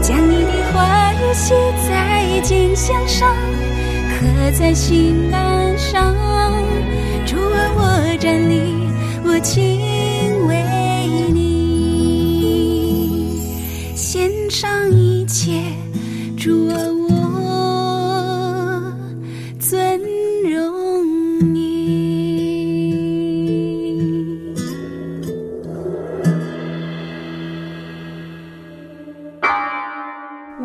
将你的话语写在金像上，刻在心栏上。主啊，我站立，我敬畏你，献上一切。主啊，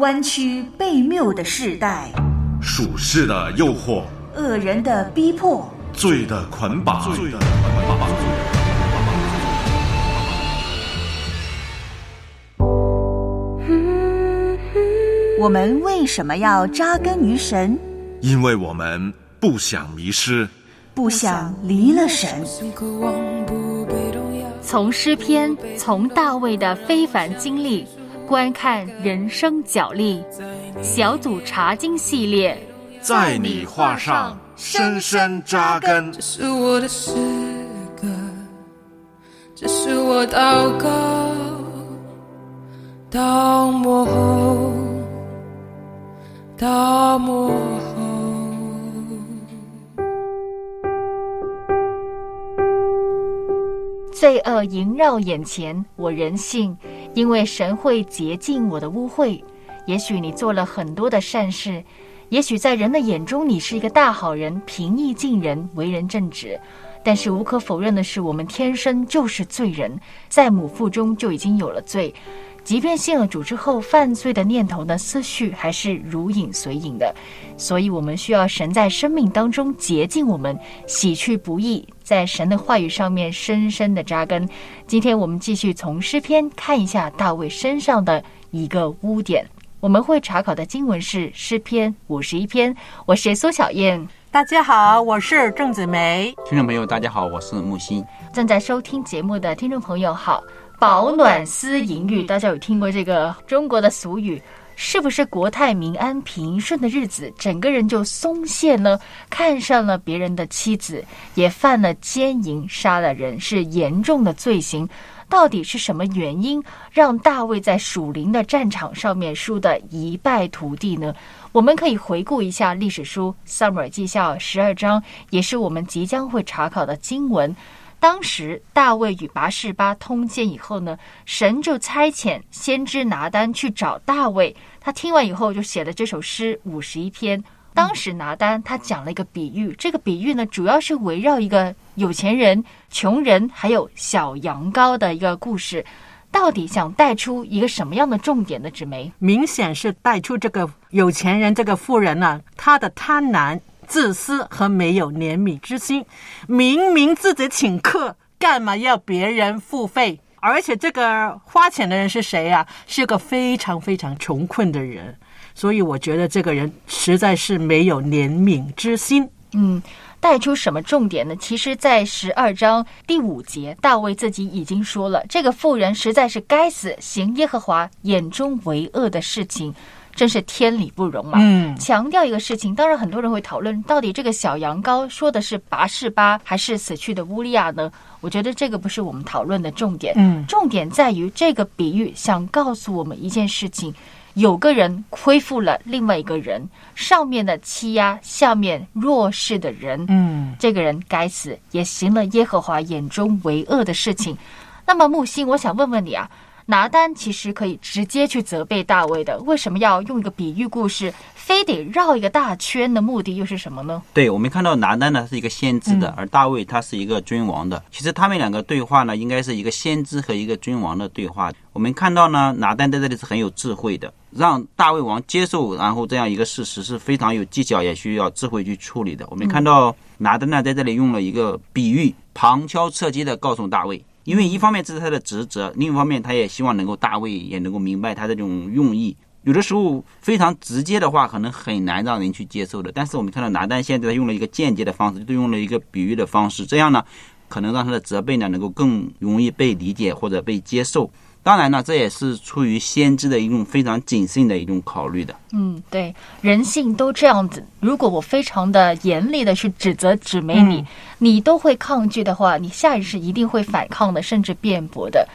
弯曲悖谬的世代，属世的诱惑，恶人的逼迫，罪的捆绑，罪的捆绑。我们为什么要扎根于神？因为我们不想迷失，不想离了神。从诗篇，从大卫的非凡经历，观看人生角力。小组查经系列，在你画上深深扎根。这是我的诗歌，这是我祷告，到幕后，到幕后。罪恶萦绕眼前，我仍信，因为神会洁净我的污秽。也许你做了很多的善事，也许在人的眼中你是一个大好人，平易近人，为人正直。但是无可否认的是，我们天生就是罪人，在母腹中就已经有了罪。即便信了主之后，犯罪的念头呢，思绪还是如影随形的。所以，我们需要神在生命当中洁净我们，洗去不义，在神的话语上面深深的扎根。今天我们继续从诗篇看一下大卫身上的一个污点。我们会查考的经文是诗篇五十一篇。我是苏小燕，大家好，我是郑子梅。听众朋友，大家好，我是木心。正在收听节目的听众朋友好。保暖思淫欲，大家有听过这个中国的俗语？是不是国泰民安、平顺的日子，整个人就松懈呢？看上了别人的妻子，也犯了奸淫，杀了人，是严重的罪行。到底是什么原因让大卫在属灵的战场上面输得一败涂地呢？我们可以回顾一下历史书《撒母耳记下》十二章，也是我们即将会查考的经文。当时大卫与拔示巴通奸以后呢，神就差遣先知拿丹去找大卫。他听完以后就写了这首诗五十一篇。当时拿丹他讲了一个比喻，这个比喻呢主要是围绕一个有钱人、穷人还有小羊羔的一个故事。到底想带出一个什么样的重点的？纸媒明显是带出这个有钱人这个富人呢，他的贪婪。自私和没有怜悯之心，明明自己请客，干嘛要别人付费？而且这个花钱的人是谁呀？是个非常非常穷困的人，所以我觉得这个人实在是没有怜悯之心。嗯，带出什么重点呢？其实，在十二章第五节，大卫自己已经说了，这个妇人实在是该死，行耶和华眼中为恶的事情。真是天理不容嘛！嗯，强调一个事情，当然很多人会讨论，到底这个小羊羔说的是拔示巴还是死去的乌利亚呢？我觉得这个不是我们讨论的重点。嗯，重点在于这个比喻想告诉我们一件事情：有个人恢复了另外一个人，上面的欺压下面弱势的人。嗯，这个人该死，也行了耶和华眼中为恶的事情。那么木星，我想问问你啊。拿单其实可以直接去责备大卫的，为什么要用一个比喻故事，非得绕一个大圈的目的又是什么呢？对，我们看到拿单呢是一个先知的，而大卫他是一个君王的。其实他们两个对话呢，应该是一个先知和一个君王的对话。我们看到呢，拿单在这里是很有智慧的，让大卫王接受，然后这样一个事实是非常有技巧，也需要智慧去处理的。我们看到拿单呢在这里用了一个比喻，旁敲侧击的告诉大卫。因为一方面这是他的职责，另一方面他也希望能够大卫也能够明白他的这种用意。有的时候非常直接的话，可能很难让人去接受的。但是我们看到拿单现在用了一个间接的方式，就用了一个比喻的方式，这样呢，可能让他的责备呢能够更容易被理解或者被接受。当然呢，这也是出于先知的一种非常谨慎的一种考虑的。嗯，对，人性都这样子。如果我非常的严厉的去指责指美你，你都会抗拒的话，你下意识一定会反抗的，甚至辩驳的。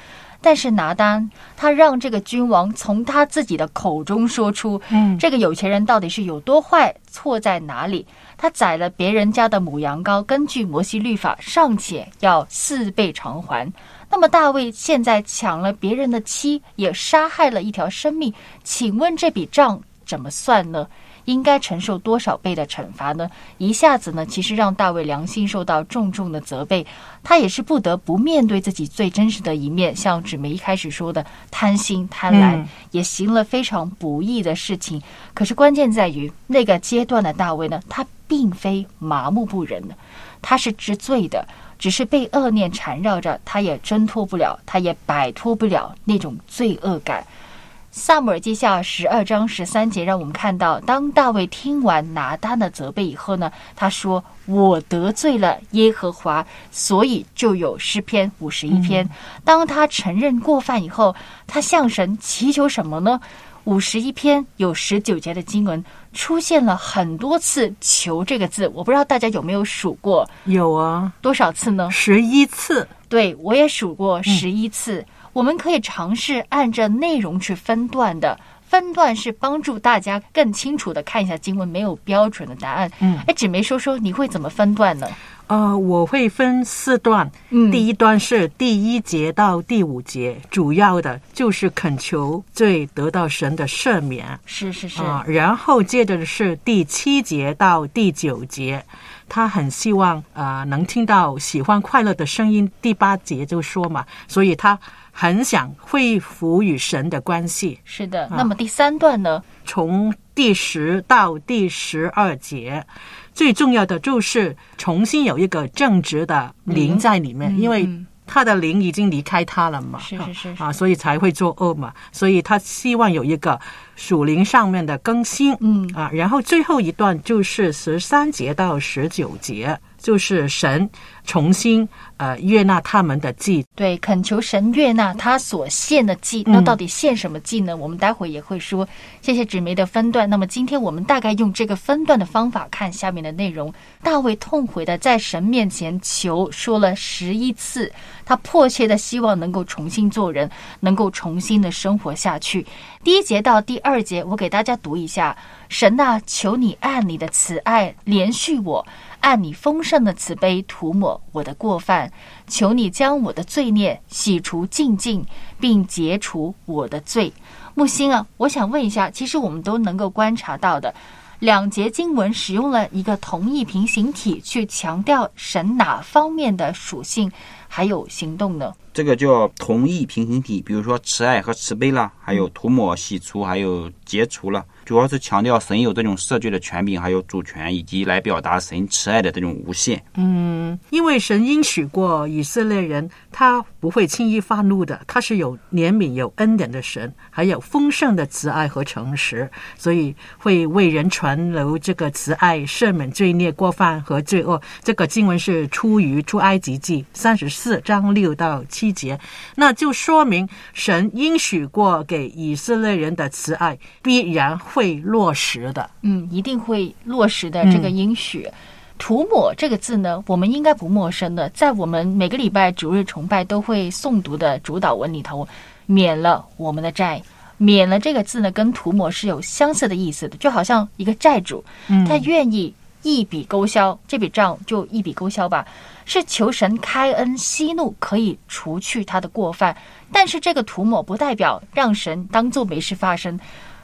但是拿单，他让这个君王从他自己的口中说出，嗯，这个有钱人到底是有多坏，错在哪里？他宰了别人家的母羊羔，根据摩西律法，尚且要四倍偿还。那么大卫现在抢了别人的妻，也杀害了一条生命，请问这笔账怎么算呢？应该承受多少倍的惩罚呢？一下子呢，其实让大卫良心受到重重的责备，他也是不得不面对自己最真实的一面，像纸梅一开始说的贪心贪婪，也行了非常不义的事情。可是关键在于那个阶段的大卫呢，他并非麻木不仁的，他是知罪的，只是被恶念缠绕着，他也挣脱不了，他也摆脱不了那种罪恶感。萨姆尔记下十二章十三节，让我们看到，当大卫听完拿单的责备以后呢，他说：“我得罪了耶和华，所以就有诗篇五十一篇。”当他承认过犯以后，他向神祈求什么呢？五十一篇有十九节的经文出现了很多次“求”这个字，我不知道大家有没有数过？有啊，多少次呢？十一次。对，我也数过十一次。我们可以尝试按着内容去分段的，分段是帮助大家更清楚的看一下经文，没有标准的答案。嗯，哎，纸梅说说你会怎么分段呢？呃，我会分四段。嗯，第一段是第一节到第五节，主要的就是恳求罪得到神的赦免。是是是。啊，然后接着是第七节到第九节，他很希望啊能听到喜欢快乐的声音。第八节就说嘛，所以他。很想恢复与神的关系，是的。那么第三段呢？从第十到第十二节，最重要的就是重新有一个正直的灵在里面，因为他的灵已经离开他了嘛，是是是啊，所以才会作恶嘛。所以他希望有一个属灵上面的更新，嗯啊。然后最后一段就是十三节到十九节，就是神重新。呃，悦纳他们的祭，对，恳求神悦纳他所献的祭。那到底献什么祭呢？我们待会也会说。谢谢纸媒的分段。那么今天我们大概用这个分段的方法看下面的内容。大卫痛悔的在神面前求，说了十一次，他迫切的希望能够重新做人，能够重新的生活下去。第一节到第二节，我给大家读一下：神啊，求你按你的慈爱连续我。按你丰盛的慈悲涂抹我的过犯，求你将我的罪孽洗除净净，并解除我的罪。木星啊，我想问一下，其实我们都能够观察到的，两节经文使用了一个同一平行体去强调神哪方面的属性还有行动呢？这个叫同义平行体，比如说慈爱和慈悲啦，还有涂抹、洗除，还有解除了。主要是强调神有这种赦罪的权柄，还有主权，以及来表达神慈爱的这种无限。嗯，因为神应许过以色列人，他不会轻易发怒的，他是有怜悯、有恩典的神，还有丰盛的慈爱和诚实，所以会为人传流这个慈爱，赦免罪孽、过犯和罪恶。这个经文是出于出埃及记三十四章六到七节，那就说明神应许过给以色列人的慈爱必然。会落实的，嗯，一定会落实的。这个应许，涂抹这个字呢，我们应该不陌生的，在我们每个礼拜主日崇拜都会诵读的主导文里头，免了我们的债，免了这个字呢，跟涂抹是有相似的意思的，就好像一个债主，他愿意一笔勾销这笔账，就一笔勾销吧，是求神开恩息怒，可以除去他的过犯。但是这个涂抹不代表让神当做没事发生。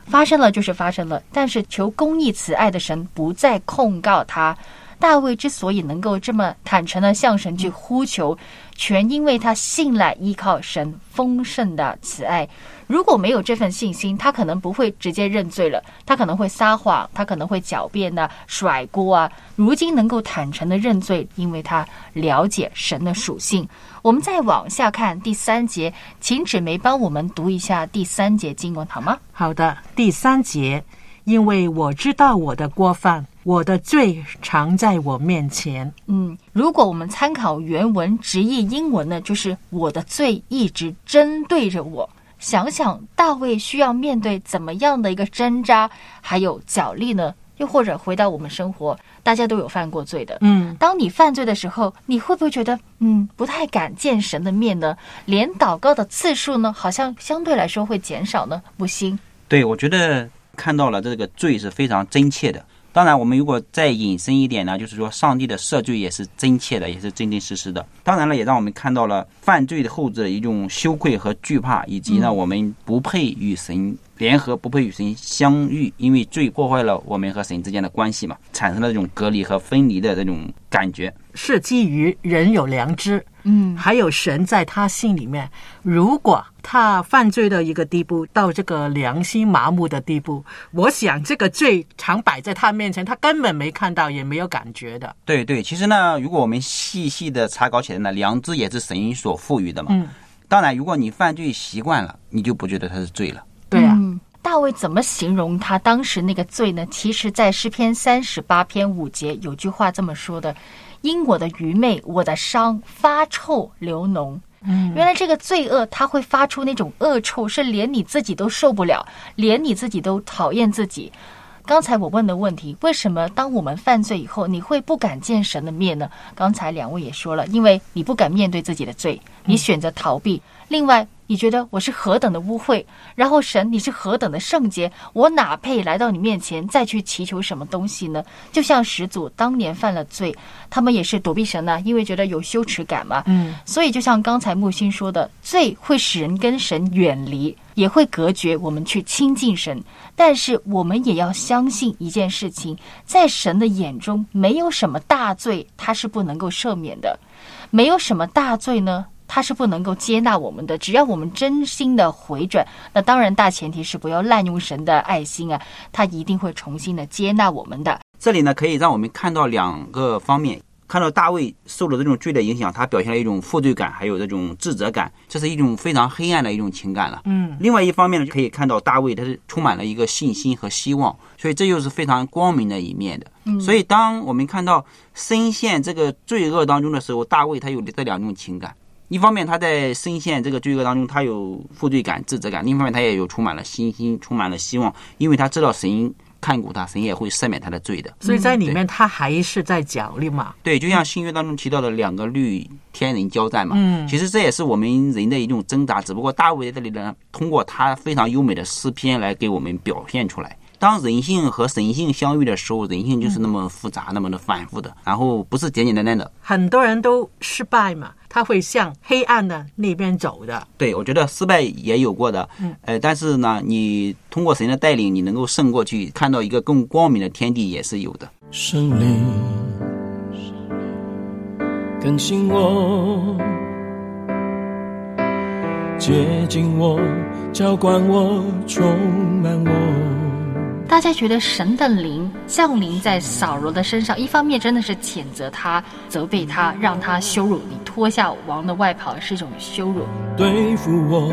发生了就是发生了，但是求公义慈爱的神不再控告他，大卫之所以能够这么坦诚的向神去呼求，全因为他信赖依靠神丰盛的慈爱。如果没有这份信心，他可能不会直接认罪了，他可能会撒谎，他可能会狡辩呐、甩锅啊。如今能够坦诚的认罪，因为他了解神的属性。我们再往下看第三节，请纸梅帮我们读一下第三节经文好吗？好的，第三节，因为我知道我的过犯，我的罪常在我面前。嗯，如果我们参考原文直译英文呢，就是我的罪一直针对着我。想想大卫需要面对怎么样的一个挣扎，还有角力呢？又或者回到我们生活，大家都有犯过罪的。嗯，当你犯罪的时候，你会不会觉得嗯不太敢见神的面呢？连祷告的次数呢，好像相对来说会减少呢？不行，对，我觉得看到了这个罪是非常真切的。当然，我们如果再引申一点呢，就是说上帝的赦罪也是真切的，也是真真实实的。当然了，也让我们看到了犯罪的后置的一种羞愧和惧怕，以及呢，我们不配与神联合，不配与神相遇，因为罪破坏了我们和神之间的关系嘛，产生了这种隔离和分离的这种感觉。是基于人有良知，嗯，还有神在他心里面。如果他犯罪的一个地步，到这个良心麻木的地步，我想这个罪常摆在他面前，他根本没看到，也没有感觉的。对对，其实呢，如果我们细细的查考起来呢，良知也是神所赋予的嘛。嗯，当然，如果你犯罪习惯了，你就不觉得他是罪了。对啊，嗯，大卫怎么形容他当时那个罪呢？其实，在诗篇三十八篇五节有句话这么说的：“因我的愚昧，我的伤发臭流脓。”嗯，原来这个罪恶它会发出那种恶臭，是连你自己都受不了，连你自己都讨厌自己。刚才我问的问题，为什么当我们犯罪以后，你会不敢见神的面呢？刚才两位也说了，因为你不敢面对自己的罪，你选择逃避。另外，你觉得我是何等的污秽，然后神你是何等的圣洁，我哪配来到你面前再去祈求什么东西呢？就像始祖当年犯了罪，他们也是躲避神呐、因为觉得有羞耻感嘛。嗯，所以就像刚才木星说的，罪会使人跟神远离，也会隔绝我们去亲近神。但是我们也要相信一件事情，在神的眼中，没有什么大罪他是不能够赦免的，没有什么大罪呢。他是不能够接纳我们的，只要我们真心的回转，那当然大前提是不要滥用神的爱心啊，他一定会重新的接纳我们的。这里呢，可以让我们看到两个方面。看到大卫受了这种罪的影响，他表现了一种负罪感，还有这种自责感，这是一种非常黑暗的一种情感了。嗯，另外一方面呢，就可以看到大卫他是充满了一个信心和希望，所以这又是非常光明的一面的。嗯，所以当我们看到深陷这个罪恶当中的时候，大卫他有这两种情感。一方面他在深陷这个罪恶当中，他有负罪感、自责感；另一方面他也有充满了信心、充满了希望，因为他知道神看顾他，神也会赦免他的罪的。所以在里面他还是在角力嘛。对，就像新约当中提到的两个律天人交战嘛，嗯其实这也是我们人的一种挣扎，只不过大卫在这里呢，通过他非常优美的诗篇来给我们表现出来。当人性和神性相遇的时候，人性就是那么复杂、那么的反复的，然后不是简简单单的。很多人都失败嘛，他会向黑暗的那边走的。对，我觉得失败也有过的，嗯，呃，但是呢，你通过神的带领，你能够胜过去，看到一个更光明的天地，也是有的。圣灵更新我，接近我，浇灌我，充满我。大家觉得神的灵降临在扫罗的身上，一方面真的是谴责他、责备他，让他羞辱你，脱下王的外袍是一种羞辱。对付我，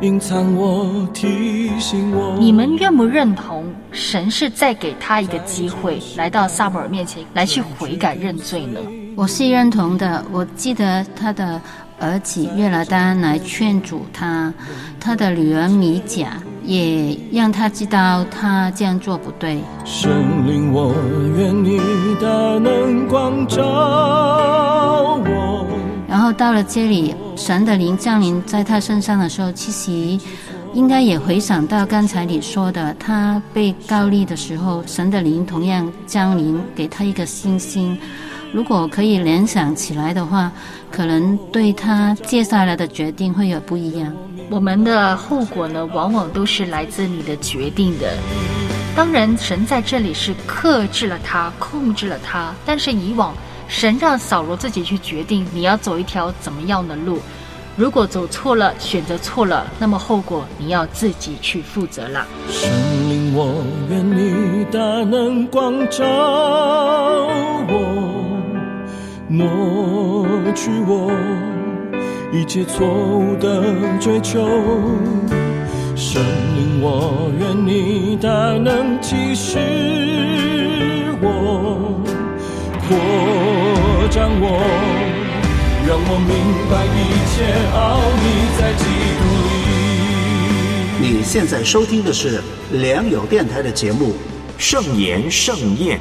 隐藏我，提醒我。你们认不认同神是在给他一个机会，来到撒母耳面前来去悔改认罪呢？我是认同的。我记得他的儿子约拿丹来劝阻他，他的女儿米甲也让他知道他这样做不对。神灵，我愿你的能光照我。然后到了这里，神的灵降临在他身上的时候，其实应该也回想到刚才你说的，他被告立的时候，神的灵同样降临，给他一个信心。如果可以联想起来的话，可能对他接下来的决定会有不一样。我们的后果呢，往往都是来自你的决定的。当然，神在这里是克制了他，控制了他。但是以往，神让扫罗自己去决定你要走一条怎么样的路。如果走错了，选择错了，那么后果你要自己去负责了。神灵，我愿你大能光照我，抹去我一切错误的追求。神灵，我愿你大能启示我，扩张我，让我明白一切奥秘在基督里。你现在收听的是良友电台的节目《圣言盛宴》。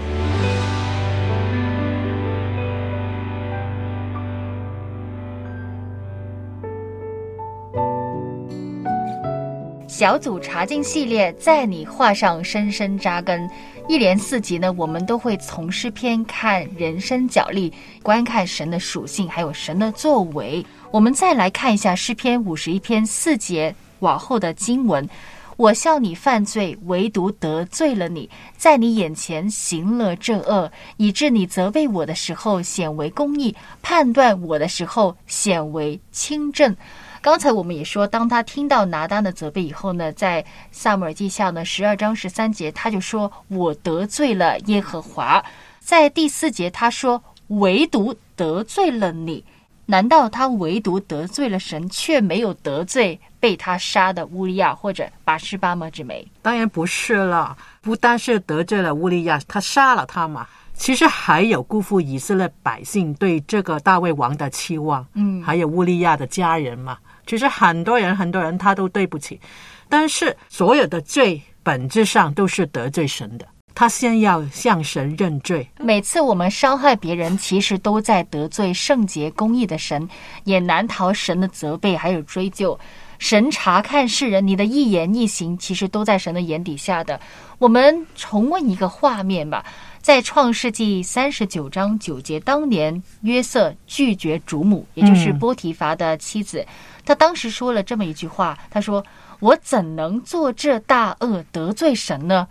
小组查经系列在你画上深深扎根，一连四集呢，我们都会从诗篇看人生角力，观看神的属性，还有神的作为。我们再来看一下诗篇五十一篇四节往后的经文：我笑你犯罪，唯独得罪了你，在你眼前行了这恶，以致你责备我的时候显为公义，判断我的时候显为轻正。刚才我们也说，当他听到拿单的责备以后呢，在萨姆尔记下呢十二章十三节，他就说：“我得罪了耶和华。”在第四节，他说：“唯独得罪了你。”难道他唯独得罪了神，却没有得罪被他杀的乌利亚或者拔示巴吗？之梅？当然不是了，不单是得罪了乌利亚，他杀了他嘛。其实还有辜负以色列百姓对这个大卫王的期望，嗯，还有乌利亚的家人嘛。其实很多人，很多人他都对不起，但是所有的罪本质上都是得罪神的。他先要向神认罪。每次我们伤害别人，其实都在得罪圣洁公义的神，也难逃神的责备还有追究。神查看世人，你的一言一行，其实都在神的眼底下的。我们重温一个画面吧。在创世纪三十九章九节，当年约瑟拒绝主母，也就是波提乏的妻子。他当时说了这么一句话：“他说我怎能做这大恶得罪神呢？”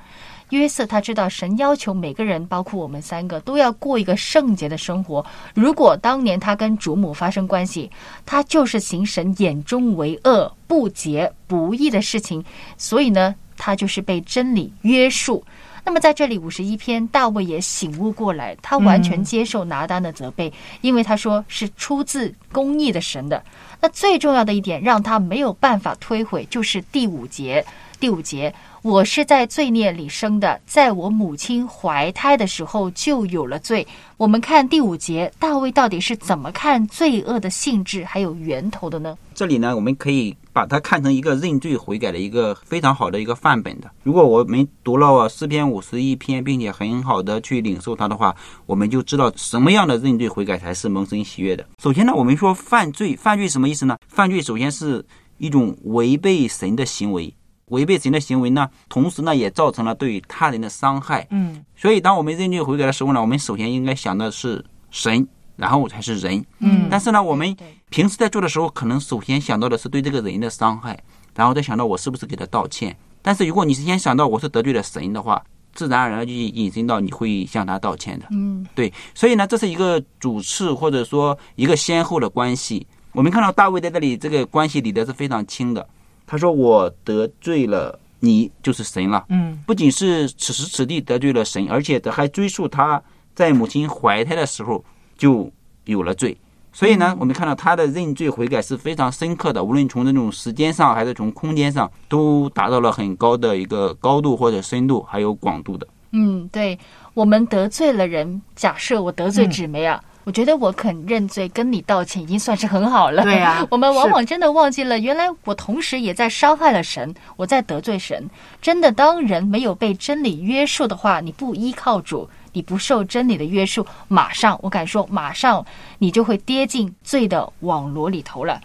约瑟他知道神要求每个人，包括我们三个，都要过一个圣洁的生活。如果当年他跟主母发生关系，他就是行神眼中为恶、不洁、不义的事情。所以呢，他就是被真理约束。那么在这里五十一篇，大卫也醒悟过来，他完全接受拿单的责备，因为他说是出自公义的神的。那最重要的一点，让他没有办法推毁，就是第五节。第五节，我是在罪孽里生的，在我母亲怀胎的时候就有了罪。我们看第五节，大卫到底是怎么看罪恶的性质还有源头的呢？这里呢，我们可以把它看成一个认罪悔改的一个非常好的一个范本的。如果我们读了诗篇五十一篇，并且很好的去领受它的话，我们就知道什么样的认罪悔改才是蒙神喜悦的。首先呢，我们说犯罪，犯罪什么意思呢？犯罪首先是一种违背神的行为。违背神的行为呢，同时呢也造成了对他人的伤害。嗯，所以当我们认罪悔改的时候呢，我们首先应该想的是神，然后才是人。嗯，但是呢，我们平时在做的时候，可能首先想到的是对这个人的伤害，然后再想到我是不是给他道歉。但是如果你是先想到我是得罪了神的话，自然而然就引申到你会向他道歉的。嗯，对，所以呢，这是一个主次或者说一个先后的关系。我们看到大卫在这里这个关系理得是非常清的。他说：“我得罪了你，就是神了。嗯，不仅是此时此地得罪了神，而且还追溯他在母亲怀胎的时候就有了罪。所以呢，我们看到他的认罪悔改是非常深刻的，无论从这种时间上还是从空间上，都达到了很高的一个高度或者深度还有广度的。嗯，对，我们得罪了人，假设我得罪纸梅啊。”我觉得我肯认罪，跟你道歉已经算是很好了。对呀，我们往往真的忘记了，原来我同时也在伤害了神，我在得罪神。真的，当人没有被真理约束的话，你不依靠主，你不受真理的约束，马上，我敢说，马上你就会跌进罪的网罗里头了。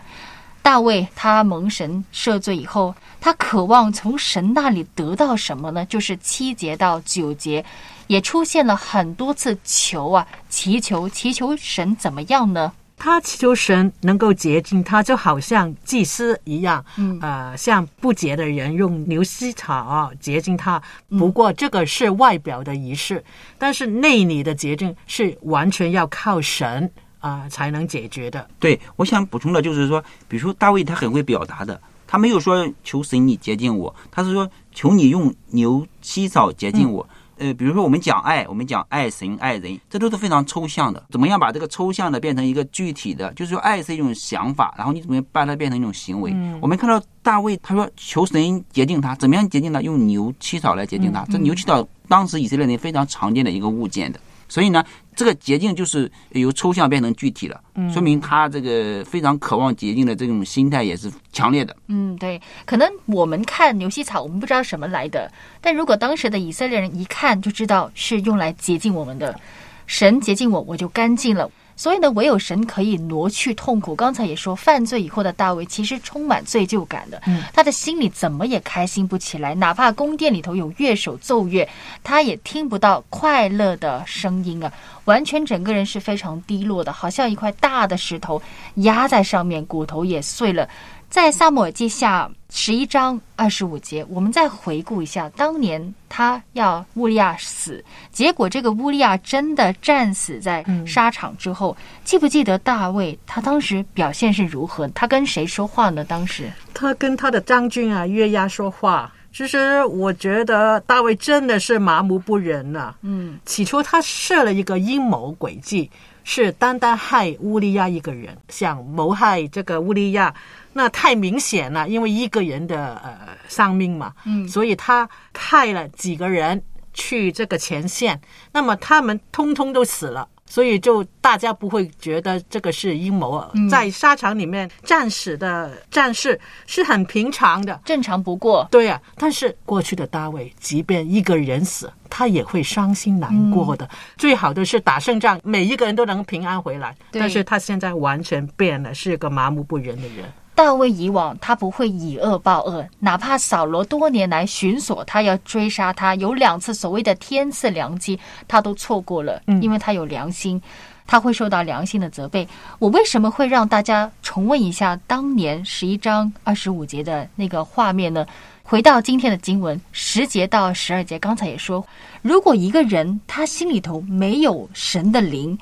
大卫他蒙神赦罪以后，他渴望从神那里得到什么呢？就是七节到九节。也出现了很多次求啊，祈求祈求神怎么样呢？他祈求神能够洁净他，就好像祭司一样，嗯呃，像不洁的人用牛膝草洁净他。不过这个是外表的仪式，但是内里的洁净是完全要靠神啊、才能解决的。对，我想补充的就是说，比如说大卫他很会表达的，他没有说求神你洁净我，他是说求你用牛膝草洁净我。呃，比如说我们讲爱，我们讲爱神爱人，这都是非常抽象的。怎么样把这个抽象的变成一个具体的？就是说爱是一种想法，然后你怎么样把它变成一种行为？我们看到大卫他说求神洁净他，怎么样洁净他？用牛膝草来洁净他。这牛膝草当时以色列人非常常见的一个物件的。所以呢，这个捷径就是由抽象变成具体了，说明他这个非常渴望捷径的这种心态也是强烈的。嗯，对，可能我们看牛膝草，我们不知道什么来的，但如果当时的以色列人一看就知道是用来洁净我们的，神洁净我，我就干净了。所以呢，唯有神可以挪去痛苦。刚才也说，犯罪以后的大卫其实充满罪疚感的，他的心里怎么也开心不起来。哪怕宫殿里头有乐手奏乐，他也听不到快乐的声音啊！完全整个人是非常低落的，好像一块大的石头压在上面，骨头也碎了。在萨姆尔记下十一章二十五节，我们再回顾一下，当年他要乌利亚死，结果这个乌利亚真的战死在沙场之后。记不记得大卫他当时表现是如何？他跟谁说话呢？当时他跟他的将军啊约押说话。其实我觉得大卫真的是麻木不仁了、嗯，起初他设了一个阴谋诡计，是单单害乌利亚一个人，想谋害这个乌利亚，那太明显了，因为一个人的呃丧命嘛，嗯所以他派了几个人去这个前线，那么他们通通都死了。所以就大家不会觉得这个是阴谋，嗯在沙场里面战死的战士是很平常的，正常不过。对呀、但是过去的大卫，即便一个人死，他也会伤心难过的。最好的是打胜仗，每一个人都能平安回来。但是他现在完全变了，是个麻木不仁的人。大卫以往他不会以恶报恶，哪怕扫罗多年来寻索他要追杀他，有两次所谓的天赐良机，他都错过了，因为他有良心，他会受到良心的责备。我为什么会让大家重温一下当年十一章二十五节的那个画面呢？回到今天的经文十节到十二节，刚才也说，如果一个人他心里头没有神的灵，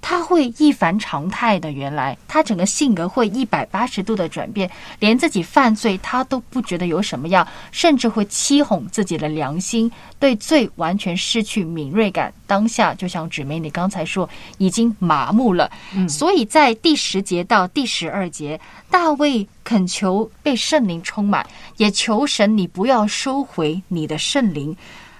他会一反常态的，原来他整个性格会一百八十度的转变，连自己犯罪他都不觉得有什么样，甚至会欺哄自己的良心，对罪完全失去敏锐感。当下就像纸妹你刚才说，已经麻木了。所以在第十节到第十二节，大卫恳求被圣灵充满，也求神你不要收回你的圣灵。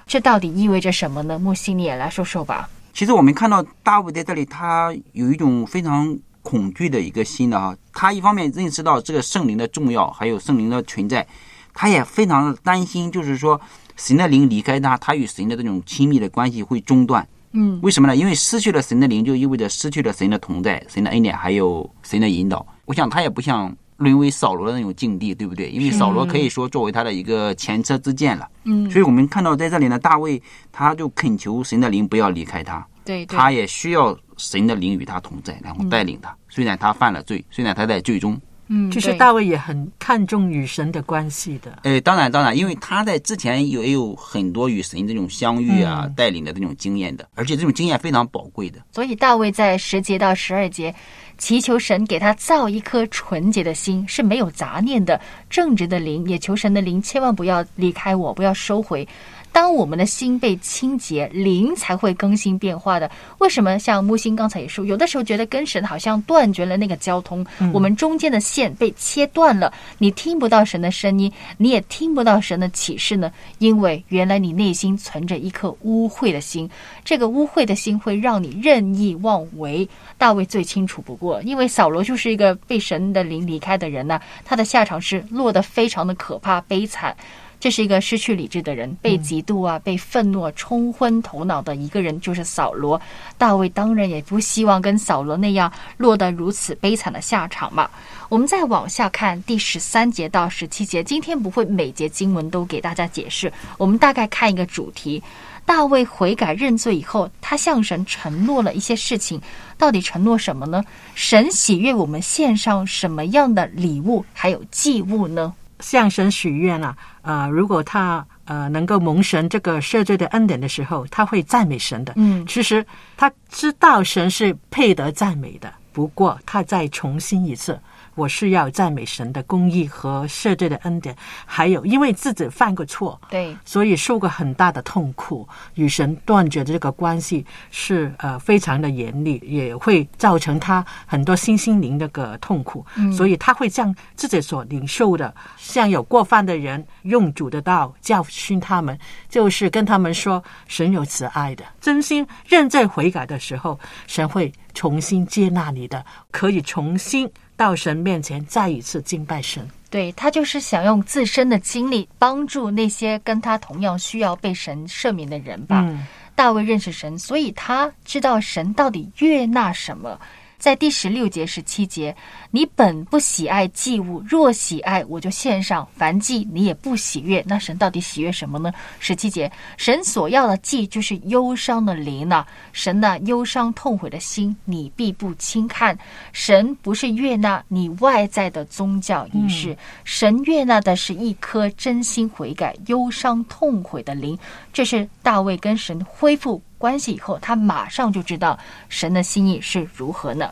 这到底意味着什么呢？木西，你也来说说吧。其实我们看到大卫在这里，他有一种非常恐惧的一个心的啊。他一方面认识到这个圣灵的重要，还有圣灵的存在，他也非常的担心，就是说神的灵离开他，他与神的这种亲密的关系会中断。嗯，为什么呢？因为失去了神的灵，就意味着失去了神的同在、神的恩典，还有神的引导。我想他也不像沦为扫罗的那种境地，对不对？因为扫罗可以说作为他的一个前车之鉴了。嗯所以我们看到在这里呢，大卫他就恳求神的灵不要离开他，对对，他也需要神的灵与他同在，然后带领他。虽然他犯了罪，虽然他在罪中，嗯，其实大卫也很看重与神的关系的。哎，当然，当然，因为他在之前有也有很多与神这种相遇啊、嗯带领的这种经验的，而且这种经验非常宝贵的。所以大卫在十节到十二节祈求神给他造一颗纯洁的心，是没有杂念的正直的灵，也求神的灵千万不要离开我，不要收回。当我们的心被清洁，灵才会更新变化的。为什么像木星刚才也说，有的时候觉得跟神好像断绝了那个交通，我们中间的线被切断了，你听不到神的声音，你也听不到神的启示呢？因为原来你内心存着一颗污秽的心，这个污秽的心会让你任意妄为。大卫最清楚不过，因为扫罗就是一个被神的灵离开的人呐、他的下场是落得非常的可怕悲惨。这是一个失去理智的人，被嫉妒啊、被愤怒啊冲昏头脑的一个人，就是扫罗。大卫当然也不希望跟扫罗那样落得如此悲惨的下场嘛。我们再往下看第十三节到十七节，今天不会每节经文都给大家解释，我们大概看一个主题。大卫悔改认罪以后，他向神承诺了一些事情，到底承诺什么呢？神喜悦我们献上什么样的礼物，还有祭物呢？向神许愿啊，呃，如果他呃能够蒙神这个赦罪的恩典的时候，他会赞美神的。嗯其实他知道神是配得赞美的，不过他再重新一次，我是要赞美神的公义和赦罪的恩典，还有因为自己犯过错，对，所以受过很大的痛苦，与神断绝的这个关系是呃非常的严厉，也会造成他很多心心灵的个痛苦，嗯。所以他会将自己所领受的，像有过犯的人用主的道教训他们，就是跟他们说神有慈爱的，真心认罪悔改的时候，神会重新接纳你的，可以重新到神面前再一次敬拜神。对他就是想用自身的经历帮助那些跟他同样需要被神赦免的人吧。嗯大卫认识神，所以他知道神到底悦纳什么。在第十六节、十七节，你本不喜爱祭物，若喜爱，我就献上；凡祭你也不喜悦，那神到底喜悦什么呢？十七节，神所要的祭就是忧伤的灵呐、神那忧伤痛悔的心，你必不轻看。神不是悦纳你外在的宗教仪式，神悦纳的是一颗真心悔改、忧伤痛悔的灵。这是大卫跟神恢复关系以后，他马上就知道神的心意是如何呢？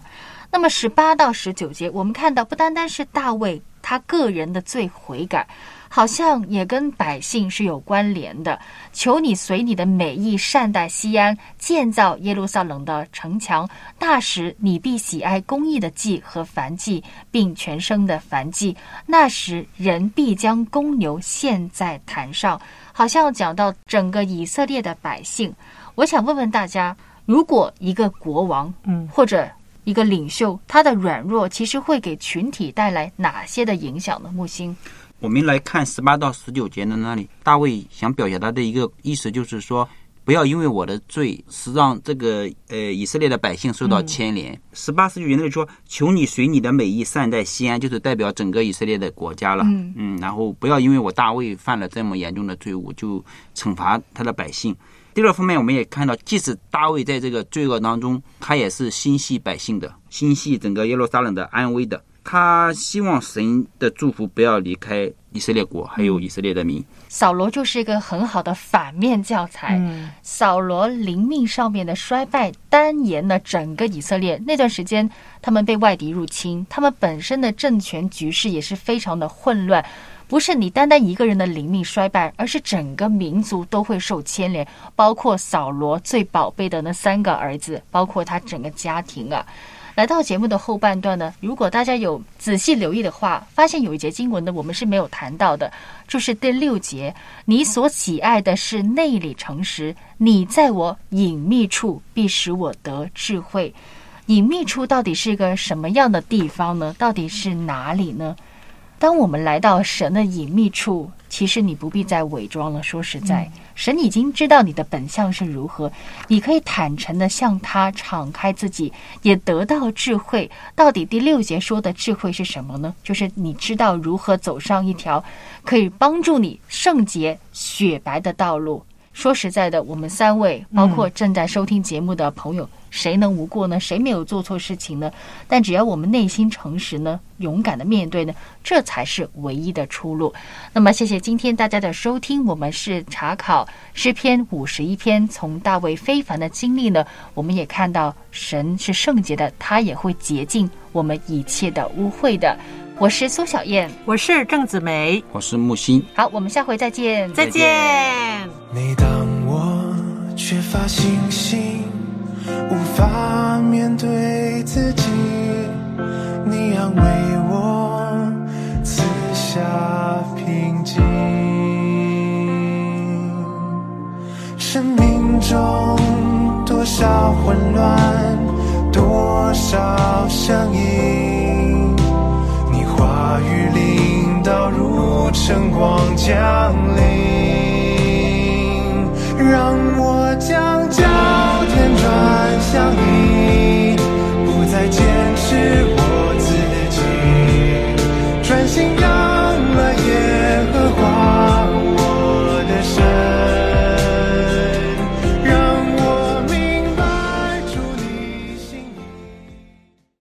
那么十八到十九节，我们看到不单单是大卫他个人的罪悔改，好像也跟百姓是有关联的。求你随你的美意善待西安，建造耶路撒冷的城墙。那时你必喜爱公义的祭和燔祭，并全生的燔祭。那时人必将公牛献在坛上。好像讲到整个以色列的百姓。我想问问大家，如果一个国王，嗯或者一个领袖，他的软弱其实会给群体带来哪些的影响呢？木星，我们来看十八到十九节的那里，大卫想表达的一个意思就是说，不要因为我的罪，是让这个呃以色列的百姓受到牵连。十八十九节那里说，求你随你的美意善待西安，就是代表整个以色列的国家了。嗯然后不要因为我大卫犯了这么严重的罪误，就惩罚他的百姓。第二方面，我们也看到，即使大卫在这个罪恶当中，他也是心系百姓的，心系整个耶路撒冷的安危的。他希望神的祝福不要离开以色列国，还有以色列的民。扫罗就是一个很好的反面教材。嗯扫罗灵命上面的衰败，单言了整个以色列那段时间，他们被外敌入侵，他们本身的政权局势也是非常的混乱。不是你单单一个人的灵命衰败，而是整个民族都会受牵连，包括扫罗最宝贝的那三个儿子，包括他整个家庭啊。来到节目的后半段呢，如果大家有仔细留意的话，发现有一节经文呢，我们是没有谈到的，就是第六节：你所喜爱的是内里诚实，你在我隐秘处必使我得智慧。隐秘处到底是一个什么样的地方呢？到底是哪里呢？当我们来到神的隐秘处，其实你不必再伪装了。说实在，神已经知道你的本相是如何，你可以坦诚的向他敞开自己，也得到智慧。到底第六节说的智慧是什么呢？就是你知道如何走上一条可以帮助你圣洁雪白的道路。说实在的，我们三位，包括正在收听节目的朋友，谁能无过呢？谁没有做错事情呢？但只要我们内心诚实呢，勇敢的面对呢，这才是唯一的出路。那么，谢谢今天大家的收听，我们是查考诗篇五十一篇，从大卫非凡的经历呢，我们也看到神是圣洁的，他也会洁净我们一切的污秽的。我是苏小燕，我是郑子梅，我是木星。好，我们下回再见，再见。每当我缺乏信心，无法面对自己，你安慰我，赐下平静。生命中多少混乱，多少声音，到如晨光降临，让我将焦点转向你，不再坚持。